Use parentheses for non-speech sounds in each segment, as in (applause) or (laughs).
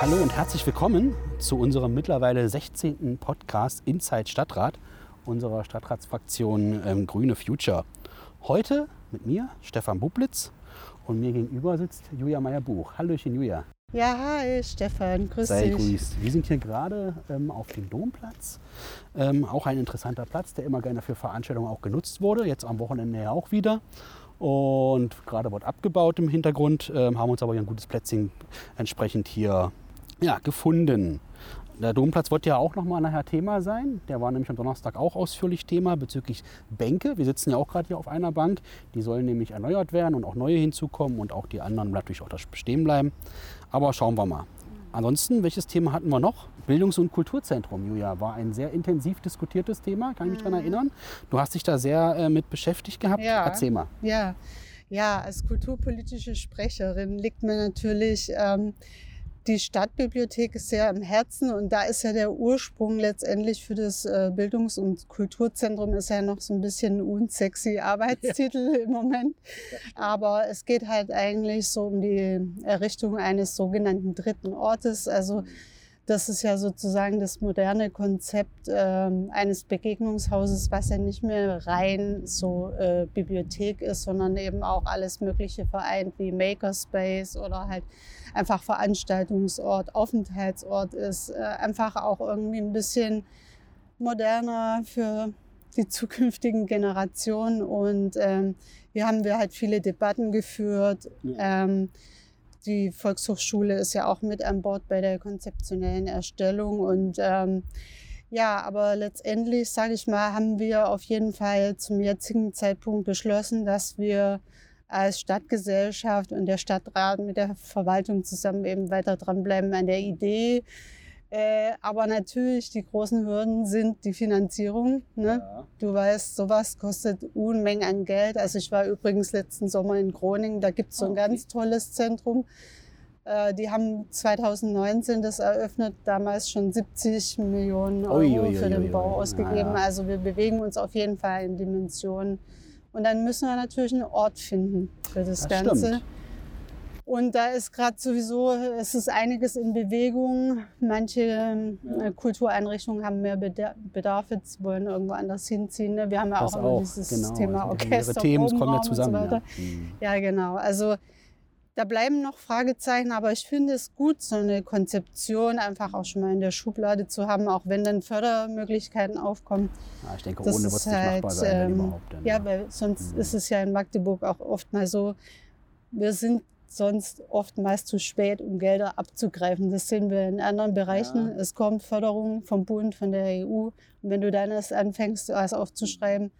hallo und herzlich willkommen zu unserem mittlerweile 16. Podcast Inside Stadtrat unserer Stadtratsfraktion ähm, Grüne Future. Heute mit mir, Stefan Bublitz, und mir gegenüber sitzt Julia Meyer-Buch. Hallöchen, Julia. Ja, hi Stefan, grüß Sei dich. grüßt. Wir sind hier gerade ähm, auf dem Domplatz. Ähm, auch ein interessanter Platz, der immer gerne für Veranstaltungen auch genutzt wurde. Jetzt am Wochenende ja auch wieder. Und gerade wird abgebaut im Hintergrund, ähm, haben uns aber hier ein gutes Plätzchen entsprechend hier ja, gefunden. Der Domplatz wird ja auch nochmal nachher Thema sein. Der war nämlich am Donnerstag auch ausführlich Thema bezüglich Bänke. Wir sitzen ja auch gerade hier auf einer Bank. Die sollen nämlich erneuert werden und auch neue hinzukommen und auch die anderen natürlich auch da stehen bleiben. Aber schauen wir mal. Ansonsten, welches Thema hatten wir noch? Bildungs- und Kulturzentrum, Julia, war ein sehr intensiv diskutiertes Thema, kann ich mich daran erinnern. Du hast dich da sehr äh, mit beschäftigt gehabt. Ja. Erzähl mal. Ja, ja, als kulturpolitische Sprecherin liegt mir natürlich ähm, die Stadtbibliothek sehr am Herzen und da ist ja der Ursprung letztendlich für das äh, Bildungs- und Kulturzentrum ist ja noch so ein bisschen ein unsexy Arbeitstitel (laughs) im Moment. Aber es geht halt eigentlich so um die Errichtung eines sogenannten dritten Ortes. Also das ist ja sozusagen das moderne Konzept ähm, eines Begegnungshauses, was ja nicht mehr rein so äh, Bibliothek ist, sondern eben auch alles Mögliche vereint, wie Makerspace oder halt einfach Veranstaltungsort, Aufenthaltsort ist. Äh, einfach auch irgendwie ein bisschen moderner für die zukünftigen Generationen. Und ähm, hier haben wir halt viele Debatten geführt. Ähm, die Volkshochschule ist ja auch mit an Bord bei der konzeptionellen Erstellung. Und ähm, ja, aber letztendlich, sage ich mal, haben wir auf jeden Fall zum jetzigen Zeitpunkt beschlossen, dass wir als Stadtgesellschaft und der Stadtrat mit der Verwaltung zusammen eben weiter dranbleiben an der Idee. Äh, aber natürlich, die großen Hürden sind die Finanzierung. Ne? Ja. Du weißt, sowas kostet Unmengen an Geld. Also ich war übrigens letzten Sommer in Groningen, da gibt es so ein Ah, okay. ganz tolles Zentrum. Äh, die haben 2019 das eröffnet, damals schon 70 Millionen Euro Ui, ui, für ui, den. Bau ausgegeben. Ja, ja. Also wir bewegen uns auf jeden Fall in Dimensionen. Und dann müssen wir natürlich einen Ort finden für das, Das Ganze. stimmt. Und da ist gerade sowieso, es ist einiges in Bewegung. Manche äh, Kultureinrichtungen haben mehr Beda- Bedarf, jetzt wollen irgendwo anders hinziehen. ne? Wir haben ja Das auch immer dieses genau. Thema Also Orchester, Ihre Themen kommen ja zusammen. So ja. Hm. Ja, genau. Also da bleiben noch Fragezeichen, aber ich finde es gut, so eine Konzeption einfach auch schon mal in der Schublade zu haben, auch wenn dann Fördermöglichkeiten aufkommen. Ja, ich denke, Das ohne wird es nicht machbar halt, sein, wenn ähm, überhaupt. Denn, Ja, weil sonst Mhm. ist es ja in Magdeburg auch oft mal so, wir sind sonst oftmals zu spät, um Gelder abzugreifen. Das sehen wir in anderen Bereichen. Ja. Es kommt Förderung vom Bund, von der EU. Und wenn du dann erst anfängst, was aufzuschreiben,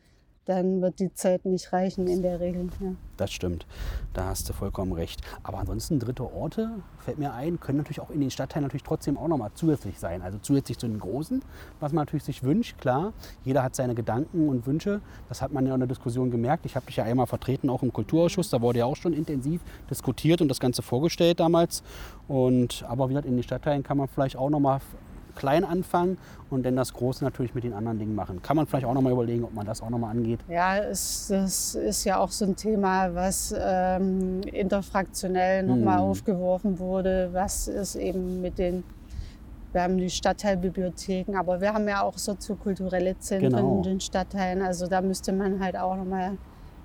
dann wird die Zeit nicht reichen in der Regel. Ja. Das stimmt, da hast du vollkommen recht. Aber ansonsten dritte Orte, fällt mir ein, können natürlich auch in den Stadtteilen natürlich trotzdem auch nochmal zusätzlich sein. Also zusätzlich zu den großen, was man natürlich sich wünscht, klar. Jeder hat seine Gedanken und Wünsche. Das hat man ja in der Diskussion gemerkt. Ich habe dich ja einmal vertreten, auch im Kulturausschuss. Da wurde ja auch schon intensiv diskutiert und das Ganze vorgestellt damals. Und, aber wie gesagt, in den Stadtteilen kann man vielleicht auch nochmal klein anfangen und dann das Große natürlich mit den anderen Dingen machen. Kann man vielleicht auch nochmal überlegen, ob man das auch nochmal angeht. Ja, es, das ist ja auch so ein Thema, was ähm, interfraktionell nochmal Mhm. aufgeworfen wurde. Was ist eben mit den, wir haben die Stadtteilbibliotheken, aber wir haben ja auch soziokulturelle Zentren Genau. in den Stadtteilen. Also da müsste man halt auch nochmal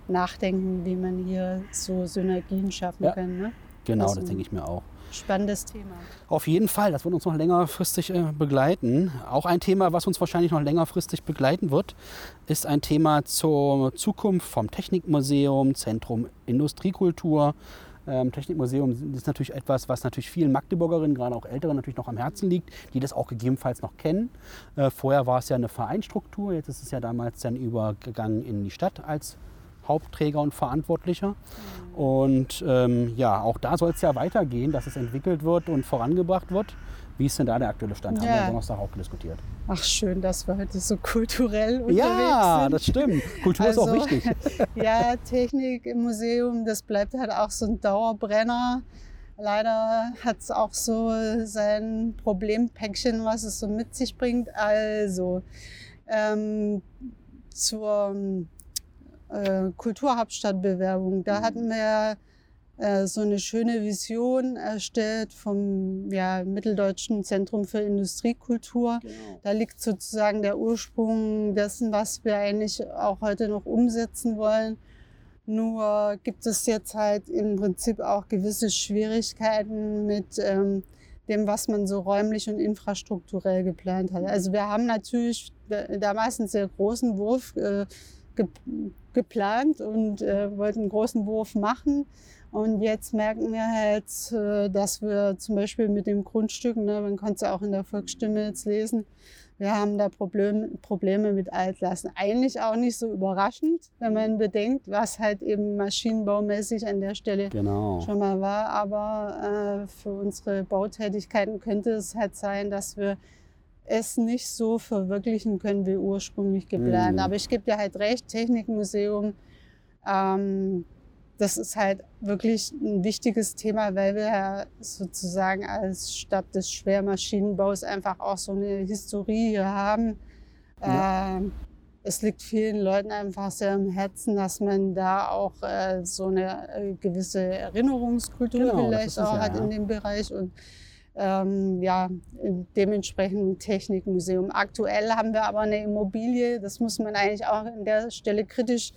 nachdenken, wie man hier so Synergien schaffen Ja. kann. Ne? Genau, Also- das denke ich mir auch. Spannendes Thema. Auf jeden Fall, das wird uns noch längerfristig äh, begleiten. Auch ein Thema, was uns wahrscheinlich noch längerfristig begleiten wird, ist ein Thema zur Zukunft vom Technikmuseum, Zentrum Industriekultur. Ähm, Technikmuseum ist natürlich etwas, was natürlich vielen Magdeburgerinnen, gerade auch Älteren, natürlich noch am Herzen liegt, die das auch gegebenenfalls noch kennen. Äh, vorher war es ja eine Vereinsstruktur, jetzt ist es ja damals dann übergegangen in die Stadt als Hauptträger und Verantwortlicher. Und ähm, ja, auch da soll es ja weitergehen, dass es entwickelt wird und vorangebracht wird. Wie ist denn da der aktuelle Stand? Haben wir Ja. am Donnerstag auch diskutiert. Ach schön, dass wir heute so kulturell unterwegs Ja, sind. das stimmt. Kultur ist auch Also, wichtig. (laughs) Ja, Technik im Museum, das bleibt halt auch so ein Dauerbrenner. Leider hat es auch so sein Problempäckchen, was es so mit sich bringt. Also ähm, zur äh, Kulturhauptstadtbewerbung, da hatten wir äh, so eine schöne Vision erstellt vom ja, Mitteldeutschen Zentrum für Industriekultur. Genau. Da liegt sozusagen der Ursprung dessen, was wir eigentlich auch heute noch umsetzen wollen. Nur gibt es jetzt halt im Prinzip auch gewisse Schwierigkeiten mit ähm, dem, was man so räumlich und infrastrukturell geplant hat. Also wir haben natürlich damals einen sehr großen Wurf äh, ge geplant und äh, wollten einen großen Wurf machen. Und jetzt merken wir halt, äh, dass wir zum Beispiel mit dem Grundstück, ne, man konnte es ja auch in der Volksstimme jetzt lesen, wir haben da Problem, Probleme mit Altlasten. Eigentlich auch nicht so überraschend, wenn man bedenkt, was halt eben maschinenbaumäßig an der Stelle genau. schon mal war. Aber äh, für unsere Bautätigkeiten könnte es halt sein, dass wir es nicht so verwirklichen können wie ursprünglich geplant. Mhm. Aber ich gebe dir halt recht, Technikmuseum, ähm, das ist halt wirklich ein wichtiges Thema, weil wir ja sozusagen als Stadt des Schwermaschinenbaus einfach auch so eine Historie hier haben. Ja. Ähm, es liegt vielen Leuten einfach sehr am Herzen, dass man da auch äh, so eine äh, gewisse Erinnerungskultur genau, vielleicht auch ja, hat in dem Bereich. Und ähm, ja, dementsprechend Technikmuseum. Aktuell haben wir aber eine Immobilie, das muss man eigentlich auch an der Stelle kritisch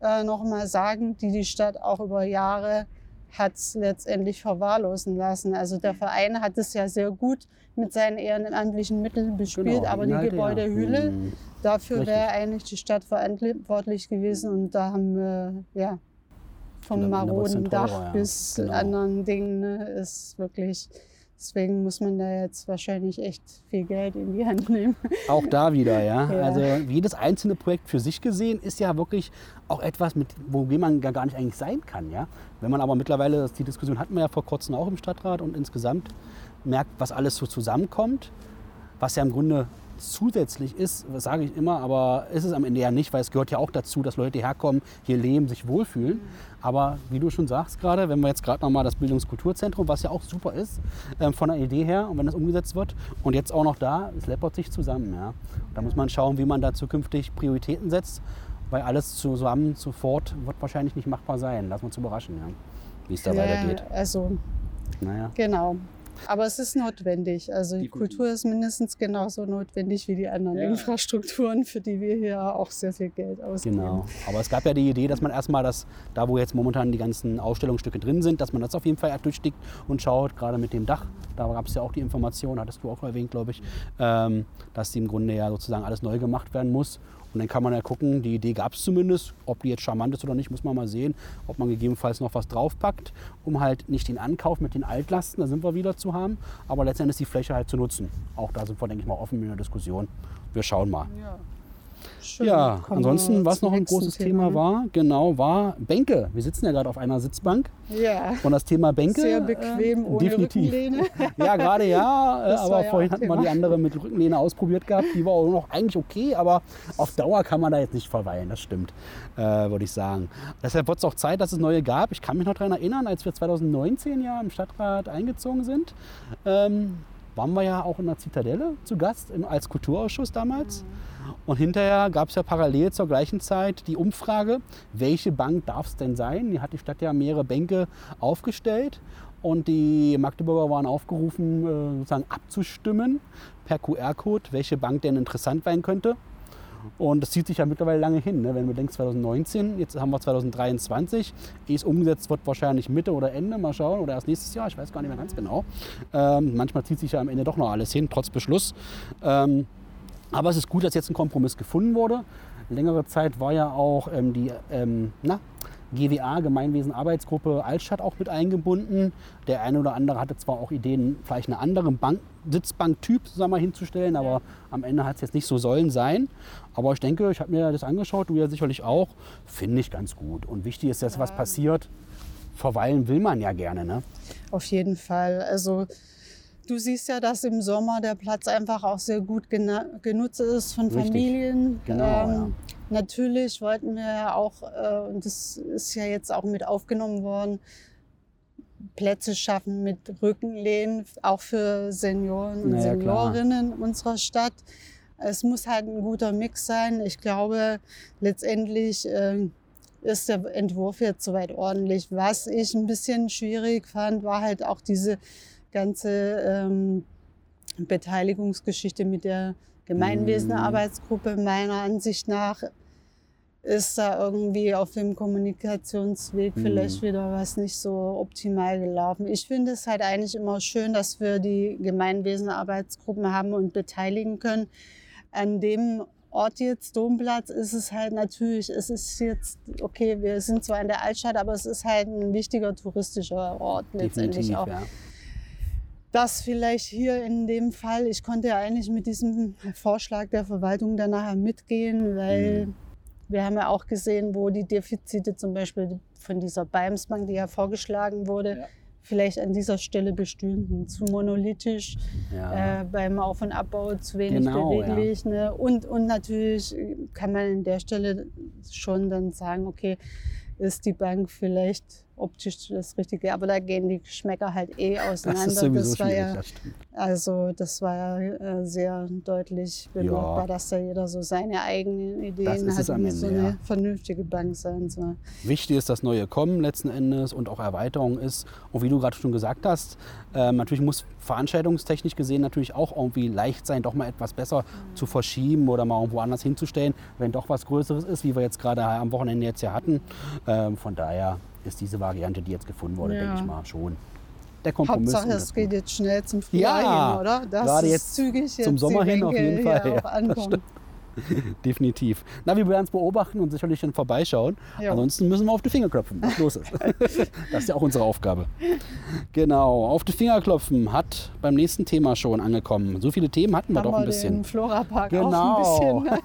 äh, nochmal sagen, die die Stadt auch über Jahre hat letztendlich verwahrlosen lassen. Also der Verein hat es ja sehr gut mit seinen ehrenamtlichen Mitteln bespielt, genau, aber die Gebäudehülle, ja. Hm. dafür wäre eigentlich die Stadt verantwortlich gewesen und da haben wir ja vom maroden Dach ja. bis genau. anderen Dingen ne, ist wirklich Deswegen muss man da jetzt wahrscheinlich echt viel Geld in die Hand nehmen. Auch da wieder, ja. (laughs) ja. Also jedes einzelne Projekt für sich gesehen ist ja wirklich auch etwas, mit, wogegen man gar nicht eigentlich sein kann, ja. Wenn man aber mittlerweile, die Diskussion hatten wir ja vor kurzem auch im Stadtrat und insgesamt merkt, was alles so zusammenkommt, was ja im Grunde zusätzlich ist, das sage ich immer, aber ist es am Ende ja nicht, weil es gehört ja auch dazu, dass Leute herkommen, hier leben, sich wohlfühlen. Aber wie du schon sagst gerade, wenn wir jetzt gerade nochmal das Bildungskulturzentrum, was ja auch super ist, ähm, von der Idee her und wenn das umgesetzt wird und jetzt auch noch da, es läppert sich zusammen. Ja. Da muss man schauen, wie man da zukünftig Prioritäten setzt, weil alles zusammen sofort wird wahrscheinlich nicht machbar sein. Lass uns überraschen, ja, wie es da ja, weitergeht. Also, naja. genau. Aber es ist notwendig. Also die Kultur ist mindestens genauso notwendig wie die anderen ja. Infrastrukturen, für die wir hier auch sehr viel Geld ausgeben. Genau. Aber es gab ja die Idee, dass man erstmal das, da wo jetzt momentan die ganzen Ausstellungsstücke drin sind, dass man das auf jeden Fall durchstickt und schaut, gerade mit dem Dach. Da gab es ja auch die Information, hattest du auch erwähnt, glaube ich, ähm, dass die im Grunde ja sozusagen alles neu gemacht werden muss. Und dann kann man ja gucken, die Idee gab es zumindest. Ob die jetzt charmant ist oder nicht, muss man mal sehen. Ob man gegebenenfalls noch was draufpackt, um halt nicht den Ankauf mit den Altlasten, da sind wir wieder zu haben, aber letztendlich die Fläche halt zu nutzen. Auch da sind wir, denke ich mal, offen in der Diskussion. Wir schauen mal. Ja. Schön. Ja, ansonsten, was noch ein großes Thema, Thema war, genau, war Bänke. Wir sitzen ja gerade auf einer Sitzbank. Ja. Und das Thema Bänke. Sehr bequem, äh, ohne definitiv. Rückenlehne. (laughs) ja, gerade ja, äh, aber ja vorhin hatten wir die andere mit Rückenlehne ausprobiert gehabt. Die war auch noch eigentlich okay, aber auf Dauer kann man da jetzt nicht verweilen, das stimmt, äh, würde ich sagen. Deshalb wird es auch Zeit, dass es neue gab. Ich kann mich noch daran erinnern, als wir 2019 ja im Stadtrat eingezogen sind. Ähm, waren wir ja auch in der Zitadelle zu Gast als Kulturausschuss damals. Mhm. Und hinterher gab es ja parallel zur gleichen Zeit die Umfrage, welche Bank darf es denn sein? Die hat die Stadt ja mehrere Bänke aufgestellt und die Magdeburger waren aufgerufen, äh, sozusagen abzustimmen per QR-Code, welche Bank denn interessant sein könnte. Und das zieht sich ja mittlerweile lange hin. Ne? Wenn man denkt 2019, jetzt haben wir 2023, ehe es umgesetzt wird, wahrscheinlich Mitte oder Ende, mal schauen, oder erst nächstes Jahr, ich weiß gar nicht mehr ganz genau. Ähm, manchmal zieht sich ja am Ende doch noch alles hin, trotz Beschluss. Ähm, aber es ist gut, dass jetzt ein Kompromiss gefunden wurde. Längere Zeit war ja auch ähm, die ähm, na, GWA, Gemeinwesen Arbeitsgruppe Altstadt, auch mit eingebunden. Der eine oder andere hatte zwar auch Ideen, vielleicht eine andere Bank, Sitzbanktyp mal, hinzustellen, aber am Ende hat es jetzt nicht so sollen sein. Aber ich denke, ich habe mir das angeschaut, du ja sicherlich auch, finde ich ganz gut. Und wichtig ist, dass was passiert. Verweilen will man ja gerne. Ne? Auf jeden Fall. Also Du siehst ja, dass im Sommer der Platz einfach auch sehr gut genutzt ist von Richtig. Familien. Genau, ähm, ja. Natürlich wollten wir ja auch, äh, und das ist ja jetzt auch mit aufgenommen worden, Plätze schaffen mit Rückenlehnen, auch für Senioren und naja, Seniorinnen klar. unserer Stadt. Es muss halt ein guter Mix sein. Ich glaube, letztendlich äh, ist der Entwurf jetzt soweit ordentlich. Was ich ein bisschen schwierig fand, war halt auch diese ganze ähm, Beteiligungsgeschichte mit der Gemeinwesenarbeitsgruppe. Meiner Ansicht nach ist da irgendwie auf dem Kommunikationsweg mhm. vielleicht wieder was nicht so optimal gelaufen. Ich finde es halt eigentlich immer schön, dass wir die Gemeinwesenarbeitsgruppen haben und beteiligen können. An dem Ort jetzt, Domplatz, ist es halt natürlich, es ist jetzt, okay, wir sind zwar in der Altstadt, aber es ist halt ein wichtiger touristischer Ort letztendlich Definitiv, auch. ja. Das vielleicht hier in dem Fall, ich konnte ja eigentlich mit diesem Vorschlag der Verwaltung dann nachher mitgehen, weil Mhm. wir haben ja auch gesehen, wo die Defizite zum Beispiel von dieser Beimsbank, die ja vorgeschlagen wurde, Ja. vielleicht an dieser Stelle bestünden. Zu monolithisch, Ja. äh, beim Auf- und Abbau zu wenig Genau, ja. beweglich. Ne? Und, und natürlich kann man an der Stelle schon dann sagen, okay, ist die Bank vielleicht optisch das Richtige, aber da gehen die Geschmäcker halt eh auseinander. Das ist sowieso das war ja das also das war ja äh, sehr deutlich bemerkbar, Ja. dass da jeder so seine eigenen Das Ideen hat, wie so eine ja. vernünftige Bank sein soll. Wichtig ist, dass neue kommen letzten Endes und auch Erweiterung ist. Und wie du gerade schon gesagt hast, ähm, natürlich muss veranstaltungstechnisch gesehen natürlich auch irgendwie leicht sein, doch mal etwas besser Mhm. zu verschieben oder mal irgendwo anders hinzustellen, wenn doch was Größeres ist, wie wir jetzt gerade am Wochenende jetzt ja hatten. Ähm, von daher ist diese Variante, die jetzt gefunden wurde, Ja. denke ich mal schon der Kompromiss. Hauptsache, es das geht jetzt schnell zum Frühjahr Ja, hin, oder? Dass gerade jetzt zügig jetzt zum Sommer hin auf jeden Fall, ja, das. (laughs) Definitiv. Na, wir werden es beobachten und sicherlich dann vorbeischauen. Ja. Ansonsten müssen wir auf die Finger klopfen, was los ist. (laughs) das ist ja auch unsere Aufgabe. Genau, auf die Finger klopfen hat beim nächsten Thema schon angekommen. So viele Themen hatten wir Haben doch ein wir bisschen. den Florapark Genau. auch ein bisschen.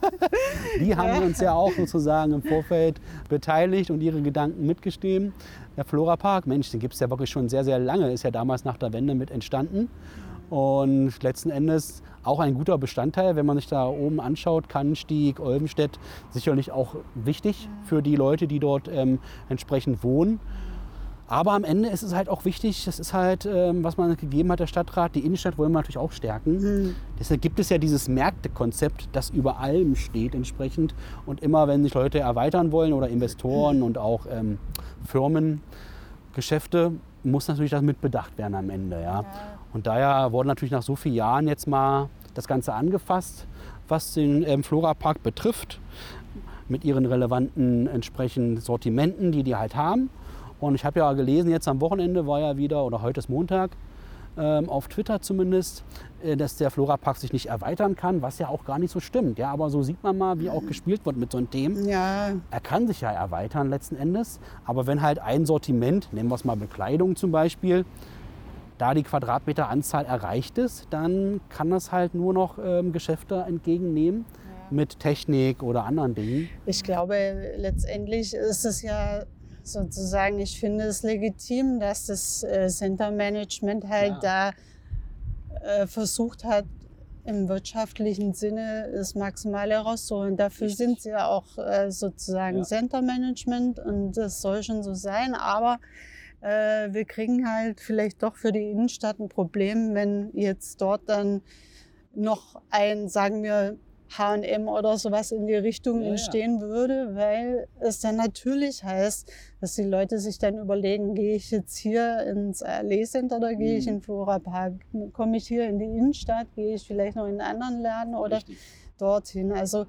(laughs) Die haben uns ja auch sozusagen im Vorfeld beteiligt und ihre Gedanken mitgestimmt. Der Florapark, Mensch, den gibt es ja wirklich schon sehr, sehr lange. Ist ja damals nach der Wende mit entstanden. Und letzten Endes auch ein guter Bestandteil, wenn man sich da oben anschaut, Kannenstieg, Olbenstedt, sicherlich auch wichtig für die Leute, die dort ähm, entsprechend wohnen. Aber am Ende ist es halt auch wichtig, das ist halt, ähm, was man gegeben hat, der Stadtrat, die Innenstadt wollen wir natürlich auch stärken. Deshalb gibt es ja dieses Märktekonzept, das über allem steht entsprechend. Und immer, wenn sich Leute erweitern wollen oder Investoren und auch ähm, Firmen, Geschäfte, muss natürlich das mit bedacht werden am Ende. Ja. Und daher wurde natürlich nach so vielen Jahren jetzt mal das Ganze angefasst, was den ähm, Florapark betrifft, mit ihren relevanten entsprechenden Sortimenten, die die halt haben. Und ich habe ja gelesen, jetzt am Wochenende war ja wieder, oder heute ist Montag, ähm, auf Twitter zumindest, äh, dass der Florapark sich nicht erweitern kann, was ja auch gar nicht so stimmt. Ja, aber so sieht man mal, wie auch gespielt wird mit so einem Themen. Ja, Er kann sich ja erweitern letzten Endes, aber wenn halt ein Sortiment, nehmen wir es mal Bekleidung zum Beispiel, da die Quadratmeteranzahl erreicht ist, dann kann das halt nur noch ähm, Geschäfte entgegennehmen mit Technik oder anderen Dingen. ich glaube, letztendlich ist es ja sozusagen, ich finde es legitim, dass das äh, Center Management halt da äh, versucht hat, im wirtschaftlichen Sinne das Maximale herauszuholen. Dafür Richtig. sind sie ja auch äh, sozusagen Ja. Center Management und das soll schon so sein. Aber äh, wir kriegen halt vielleicht doch für die Innenstadt ein Problem, wenn jetzt dort dann noch ein, sagen wir, H&M oder sowas in die Richtung Ja, ja. entstehen würde, weil es dann natürlich heißt, dass die Leute sich dann überlegen, gehe ich jetzt hier ins Allee Center oder gehe ich Mhm. in den Flora Park? Komme ich hier in die Innenstadt? Gehe ich vielleicht noch in einen anderen Laden oder dorthin? Also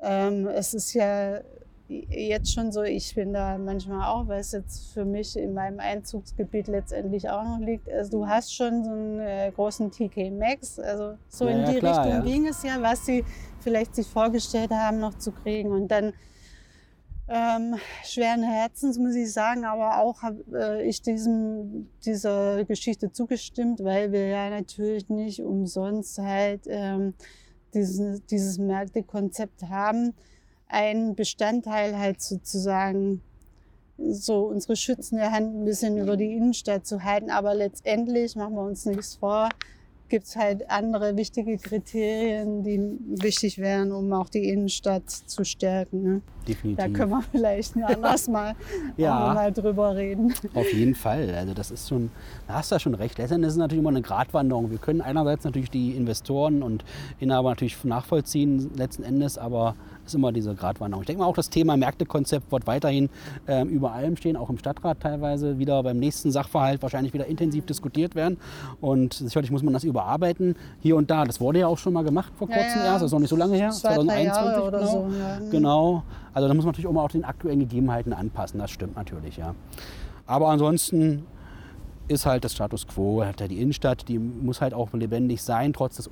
ähm, es ist ja jetzt schon so, ich bin da manchmal auch, weil es jetzt für mich in meinem Einzugsgebiet letztendlich auch noch liegt. Also du hast schon so einen äh, großen TK Maxx, also so Ja, in ja, die klar, Richtung ja. ging es ja, was sie vielleicht sich vorgestellt haben, noch zu kriegen. Und dann ähm, schweren Herzens muss ich sagen, aber auch habe äh, ich diesem, dieser Geschichte zugestimmt, weil wir ja natürlich nicht umsonst halt ähm, dieses, dieses Märktekonzept haben. Ein Bestandteil halt sozusagen so unsere schützende Hand ein bisschen über die Innenstadt zu halten. Aber letztendlich, machen wir uns nichts vor, gibt es halt andere wichtige Kriterien, die wichtig wären, um auch die Innenstadt zu stärken. Ne? Definitiv. Da können wir vielleicht ein anderes Mal, (laughs) Ja. mal drüber reden. Auf jeden Fall. Also das ist schon, da hast du ja schon recht. Letztendlich ist es natürlich immer eine Gratwanderung. Wir können einerseits natürlich die Investoren und Inhaber natürlich nachvollziehen letzten Endes, aber ist immer diese Gratwanderung. Ich denke mal auch das Thema Märktekonzept wird weiterhin ähm, über allem stehen, auch im Stadtrat teilweise wieder beim nächsten Sachverhalt wahrscheinlich wieder intensiv diskutiert werden. Und sicherlich muss man das überarbeiten hier und da. Das wurde ja auch schon mal gemacht vor kurzem ja, erst, das ist noch nicht so lange her, zwei, 2021 oder genau. so. Ja. Genau. Also da muss man natürlich auch mal auch den aktuellen Gegebenheiten anpassen. Das stimmt natürlich, ja. Aber ansonsten ist halt das Status quo, hat ja die Innenstadt, die muss halt auch lebendig sein, trotz des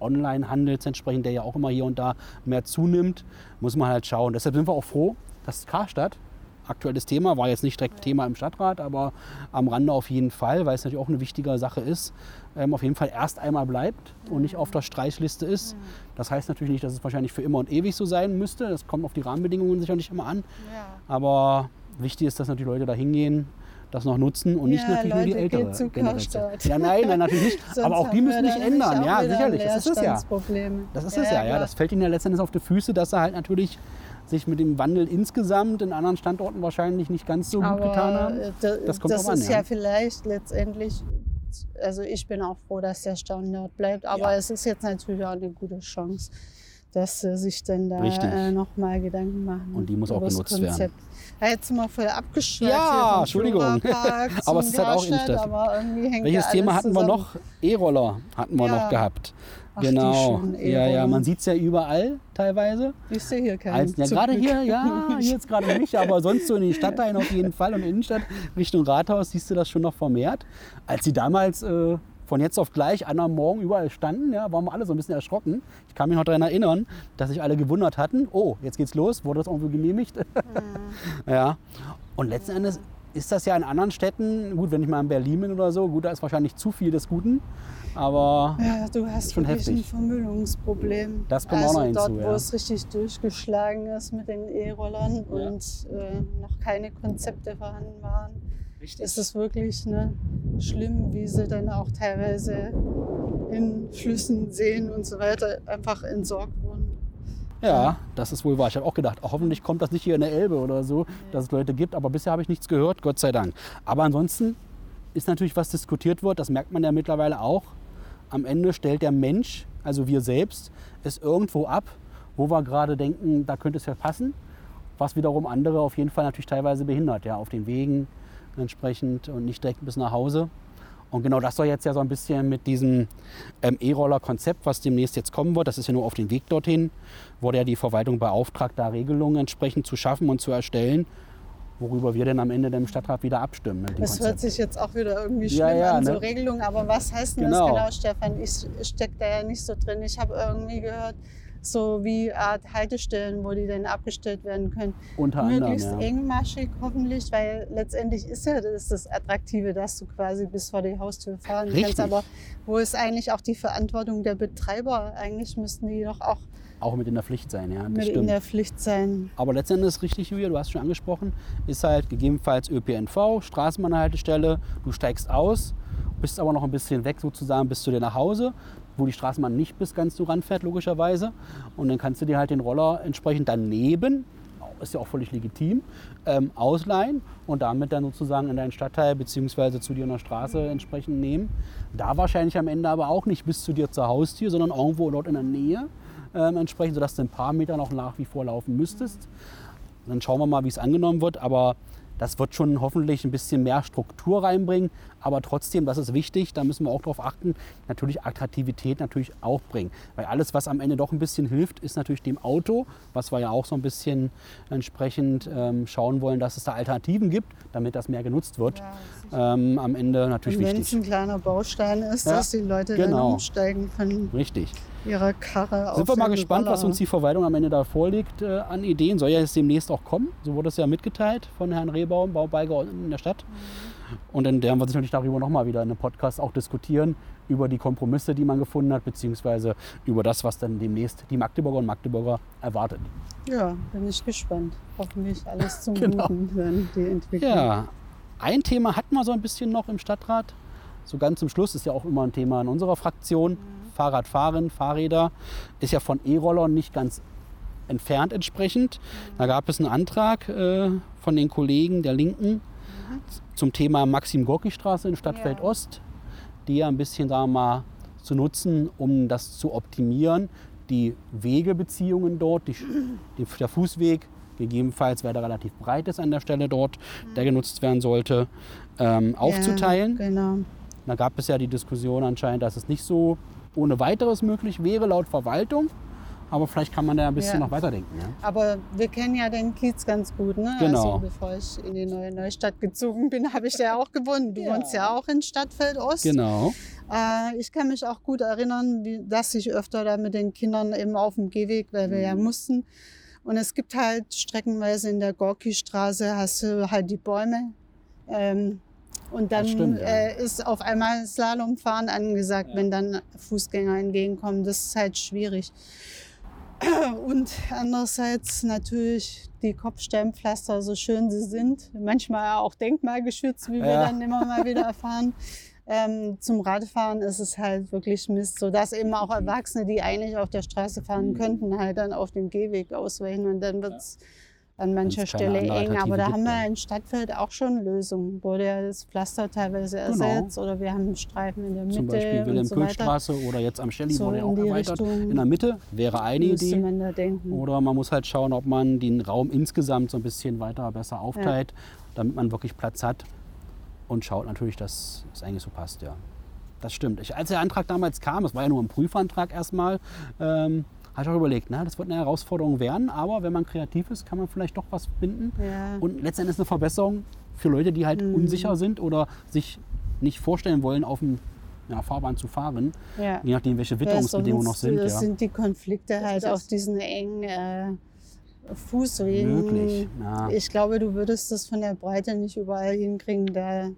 Online-Handels entsprechend, der ja auch immer hier und da mehr zunimmt, muss man halt schauen. Deshalb sind wir auch froh, dass Karstadt, aktuelles Thema, war jetzt nicht direkt Thema im Stadtrat, aber am Rande auf jeden Fall, weil es natürlich auch eine wichtige Sache ist, ähm, auf jeden Fall erst einmal bleibt und nicht auf der Streichliste ist. Das heißt natürlich nicht, dass es wahrscheinlich für immer und ewig so sein müsste. Das kommt auf die Rahmenbedingungen sicher nicht immer an. Aber wichtig ist, dass natürlich Leute da hingehen, das noch nutzen und nicht Ja, natürlich nur die Leute, ältere geht zu Generation. Karstadt. Ja, nein, nein, natürlich nicht. (laughs) Aber auch die müssen sich ändern. Ja, auch sicherlich. Das ist es ja. Das ist es ja, ja. Das fällt ihnen ja letztendlich auf die Füße, dass sie halt natürlich sich mit dem Wandel insgesamt in anderen Standorten wahrscheinlich nicht ganz so gut Aber getan haben. äh, da- Das kommt das drauf an, ist ja. ja. vielleicht letztendlich, also ich bin auch froh, dass der Standort bleibt, aber Ja. es ist jetzt natürlich auch eine gute Chance, dass sie sich dann da äh, nochmal Gedanken machen. Und die muss auch genutzt werden. Konzept. Ja, jetzt sind wir voll abgeschweift Ja, Entschuldigung. (laughs) Aber es ist halt auch Karstadt, Innenstadt. Welches Thema hatten wir zusammen. noch? E-Roller hatten wir Ja. noch gehabt. Ach, genau. schönen Ja, ja, man sieht es ja überall teilweise. Ich sehe hier keinen. Als, ja, gerade hier, ja, (laughs) hier jetzt gerade nicht, aber sonst so in den Stadtteilen auf jeden Fall und Innenstadt Richtung Rathaus siehst du das schon noch vermehrt. Als sie damals äh, von jetzt auf gleich an am Morgen überall standen, ja, waren wir alle so ein bisschen erschrocken. Ich kann mich noch daran erinnern, dass sich alle gewundert hatten, oh, jetzt geht's los, wurde das irgendwo genehmigt? (laughs) ja. Und letzten Endes ist das ja in anderen Städten, gut, wenn ich mal in Berlin bin oder so, gut, da ist wahrscheinlich zu viel des Guten, aber Ja, du hast Schon wirklich heftig. ein Vermüllungsproblem. Das kommt auch also noch hinzu, dort, wo ja. es richtig durchgeschlagen ist mit den E-Rollern Ja. und äh, noch keine Konzepte vorhanden waren, ist es wirklich ne, schlimm, wie sie dann auch teilweise in Flüssen, Seen und so weiter einfach entsorgt wurden. Ja, das ist wohl wahr. Ich habe auch gedacht, hoffentlich kommt das nicht hier in der Elbe oder so, dass es Leute gibt. Aber bisher habe ich nichts gehört, Gott sei Dank. Aber ansonsten ist natürlich, was diskutiert wird, das merkt man ja mittlerweile auch. Am Ende stellt der Mensch, also wir selbst, es irgendwo ab, wo wir gerade denken, da könnte es ja passen. Was wiederum andere auf jeden Fall natürlich teilweise behindert, ja, auf den Wegen entsprechend und nicht direkt bis nach Hause. Und genau das soll jetzt ja so ein bisschen mit diesem ähm, E-Roller-Konzept, was demnächst jetzt kommen wird, das ist ja nur auf dem Weg dorthin, wurde ja die Verwaltung beauftragt, da Regelungen entsprechend zu schaffen und zu erstellen, worüber wir dann am Ende dem Stadtrat wieder abstimmen. Das hört Konzept. sich jetzt auch wieder irgendwie schlimm Ja, ja, an, so ne? Regelungen. Aber was heißt denn Genau. das genau, Stefan? Ich stecke da ja nicht so drin. Ich habe irgendwie gehört, so wie Art Haltestellen, wo die dann abgestellt werden können. Unter anderem, Möglichst ja. engmaschig hoffentlich, weil letztendlich ist ja das, das Attraktive, dass du quasi bis vor die Haustür fahren Richtig. kannst. Aber wo ist eigentlich auch die Verantwortung der Betreiber? Eigentlich müssten die doch auch Auch mit in der Pflicht sein, ja, das mit in stimmt. der Pflicht sein. Aber letztendlich ist richtig, Julia, du hast schon angesprochen, ist halt gegebenenfalls ÖPNV, Straßenbahnhaltestelle, du steigst aus, bist aber noch ein bisschen weg sozusagen bis zu dir nach Hause, wo die Straßenbahn nicht bis ganz so ranfährt, logischerweise. Und dann kannst du dir halt den Roller entsprechend daneben, ist ja auch völlig legitim, ähm, ausleihen und damit dann sozusagen in deinen Stadtteil bzw. zu dir in der Straße entsprechend nehmen. Da wahrscheinlich am Ende aber auch nicht bis zu dir zur Haustür, sondern irgendwo dort in der Nähe ähm, entsprechend, sodass du ein paar Meter noch nach wie vor laufen müsstest. Dann schauen wir mal, wie es angenommen wird. Aber das wird schon hoffentlich ein bisschen mehr Struktur reinbringen. Aber trotzdem, das ist wichtig, da müssen wir auch darauf achten, natürlich Attraktivität natürlich auch bringen. Weil alles, was am Ende doch ein bisschen hilft, ist natürlich dem Auto, was wir ja auch so ein bisschen entsprechend ähm, schauen wollen, dass es da Alternativen gibt, damit das mehr genutzt wird. ähm, am Ende natürlich Und wenn es wichtig. ein kleiner Baustein ist, Ja, dass die Leute genau. dann umsteigen von Richtig. Ihrer Karre auf Sind wir mal gespannt, was Roller. uns die Verwaltung am Ende da vorlegt äh, an Ideen. Soll ja jetzt demnächst auch kommen. So wurde es ja mitgeteilt von Herrn Rehbaum, Baubeigeordneten in der Stadt. Und dann werden wir sicherlich darüber nochmal wieder in einem Podcast auch diskutieren, über die Kompromisse, die man gefunden hat, beziehungsweise über das, was dann demnächst die Magdeburger und Magdeburger erwartet. Ja, bin ich gespannt. Hoffentlich alles zum Genau. Guten, dann die Entwicklung. Ja, ein Thema hatten wir so ein bisschen noch im Stadtrat. So ganz zum Schluss ist ja auch immer ein Thema in unserer Fraktion. Fahrradfahren, Fahrräder ist ja von E-Rollern nicht ganz entfernt entsprechend. Da gab es einen Antrag äh, von den Kollegen der Linken zum Thema Maxim-Gorki-Straße in Stadtfeld Ja. Ost, die ja ein bisschen, wir mal, zu nutzen, um das zu optimieren. die Wegebeziehungen dort, die, die, der Fußweg, gegebenenfalls, weil der relativ breit ist an der Stelle dort, der genutzt werden sollte, ähm, aufzuteilen. Ja, genau. Da gab es ja die Diskussion anscheinend, dass es nicht so ohne weiteres möglich wäre laut Verwaltung. Aber vielleicht kann man da ein bisschen Ja. noch weiterdenken. Ja? Aber wir kennen ja den Kiez ganz gut, ne? Genau. Also bevor ich in die neue Neustadt gezogen bin, (laughs) habe ich da auch gewohnt. Du Ja. wohnst ja auch in Stadtfeld Ost. Genau. Äh, ich kann mich auch gut erinnern, wie, dass ich öfter da mit den Kindern eben auf dem Gehweg, weil wir Mhm. ja mussten. Und es gibt halt streckenweise in der Gorki-Straße hast du halt die Bäume. Ähm, und dann stimmt, ja. äh, ist auf einmal Slalomfahren angesagt, Ja. wenn dann Fußgänger entgegenkommen. Das ist halt schwierig. (clears throat) Und andererseits natürlich die Kopfsteinpflaster, so schön sie sind, manchmal auch denkmalgeschützt, wie wir Ja. dann immer mal wieder (laughs) erfahren. Ähm, zum Radfahren ist es halt wirklich Mist, sodass eben auch Erwachsene, die eigentlich auf der Straße fahren Mhm. könnten, halt dann auf dem Gehweg ausweichen und dann wird es an mancher Stelle eng. Aber da haben wir ja. in Stadtfeld auch schon Lösungen. Wurde ja das Pflaster teilweise Genau. ersetzt oder wir haben Streifen in der Mitte Zum Beispiel wilhelm so weiter. straße oder jetzt am Schelli So wurde ja auch erweitert. Richtung In der Mitte wäre eine Idee. man. Oder man muss halt schauen, ob man den Raum insgesamt so ein bisschen weiter besser aufteilt, damit man wirklich Platz hat. Und schaut natürlich, dass es eigentlich so passt, ja. Das stimmt. Ich, als der Antrag damals kam, es war ja nur ein Prüfantrag erstmal, ähm, habe ich auch überlegt, na, das wird eine Herausforderung werden, aber wenn man kreativ ist, kann man vielleicht doch was finden. Ja. Und letztendlich eine Verbesserung für Leute, die halt Mhm. unsicher sind oder sich nicht vorstellen wollen, auf dem ja, Fahrbahn zu fahren, ja. je nachdem, welche Witterungsbedingungen noch sind. äh, Ja. sind die Konflikte halt ist auf es. diesen engen äh, Fußwegen. Möglich. Ja. Ich glaube, du würdest das von der Breite nicht überall hinkriegen, da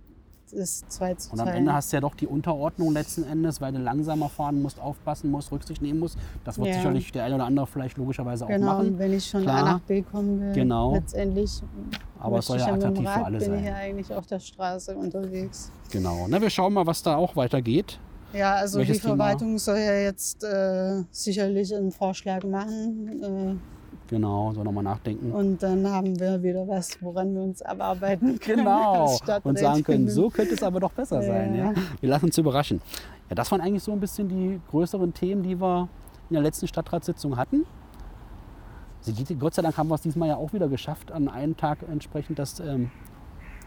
ist zwei zu Und am. Ende hast du ja doch die Unterordnung letzten Endes, weil du langsamer fahren musst, aufpassen musst, Rücksicht nehmen musst. Das wird Ja. sicherlich der eine oder andere vielleicht logischerweise auch Genau, machen. und wenn ich von Klar. A nach B kommen will, Genau. letztendlich Aber es soll ja ich attraktiv für Rad alle bin sein. ich ja eigentlich auf der Straße unterwegs. Genau. Na, wir schauen mal, was da auch weitergeht. Ja, also Welches die Thema? Verwaltung soll ja jetzt äh, sicherlich einen Vorschlag machen. Genau, so nochmal nachdenken. Und dann haben wir wieder was, woran wir uns abarbeiten können. Genau. Und sagen können, so könnte es aber doch besser sein. Ja. Ja. Wir lassen uns überraschen. Ja, das waren eigentlich so ein bisschen die größeren Themen, die wir in der letzten Stadtratssitzung hatten. Gott sei Dank haben wir es diesmal ja auch wieder geschafft, an einem Tag entsprechend das ähm,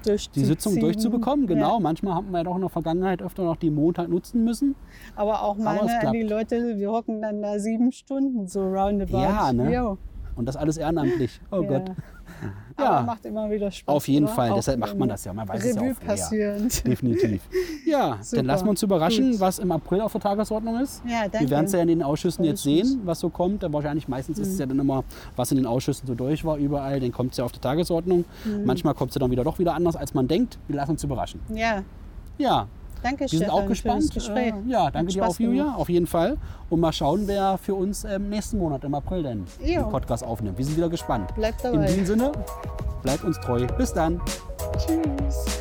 die. Sitzung durchzubekommen. Genau. Ja. Manchmal haben wir ja doch in der Vergangenheit öfter noch die Montag nutzen müssen. Aber auch es an die. Leute, wir hocken dann da sieben Stunden so roundabout. Ja, ne? Jo. Und das alles ehrenamtlich. (laughs) Oh Ja. Gott. Aber Ja, macht immer wieder Spaß. auf jeden oder? Fall. Auch Deshalb macht man das ja. Man weiß es ja Revue auch passierend. (laughs) (laughs) Definitiv. Ja, Super. dann lassen wir uns überraschen, Gut. was im April auf der Tagesordnung ist. Ja, danke. Wir werden es ja in den Ausschüssen jetzt sehen, was so kommt. Dann wahrscheinlich meistens ist es ja Mhm. dann immer, was in den Ausschüssen so durch war, überall. Dann kommt es ja auf die Tagesordnung. Mhm. Manchmal kommt es dann wieder doch wieder anders, als man denkt. Wir lassen uns überraschen. Ja, Ja, danke wir sind Stefan auch gespannt. Äh, ja, danke dir auch, Julia, auf jeden Fall. Und mal schauen, wer für uns ähm, nächsten Monat im April denn Jo. den Podcast aufnimmt. Wir sind wieder gespannt. Bleibt In dabei. diesem Sinne, bleibt uns treu. Bis dann. Tschüss.